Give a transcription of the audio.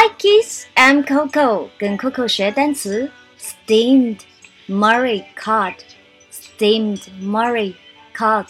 Hi kids, I'm Coco，跟 Coco 学单词。Steamed Murray cod, steamed Murray cod。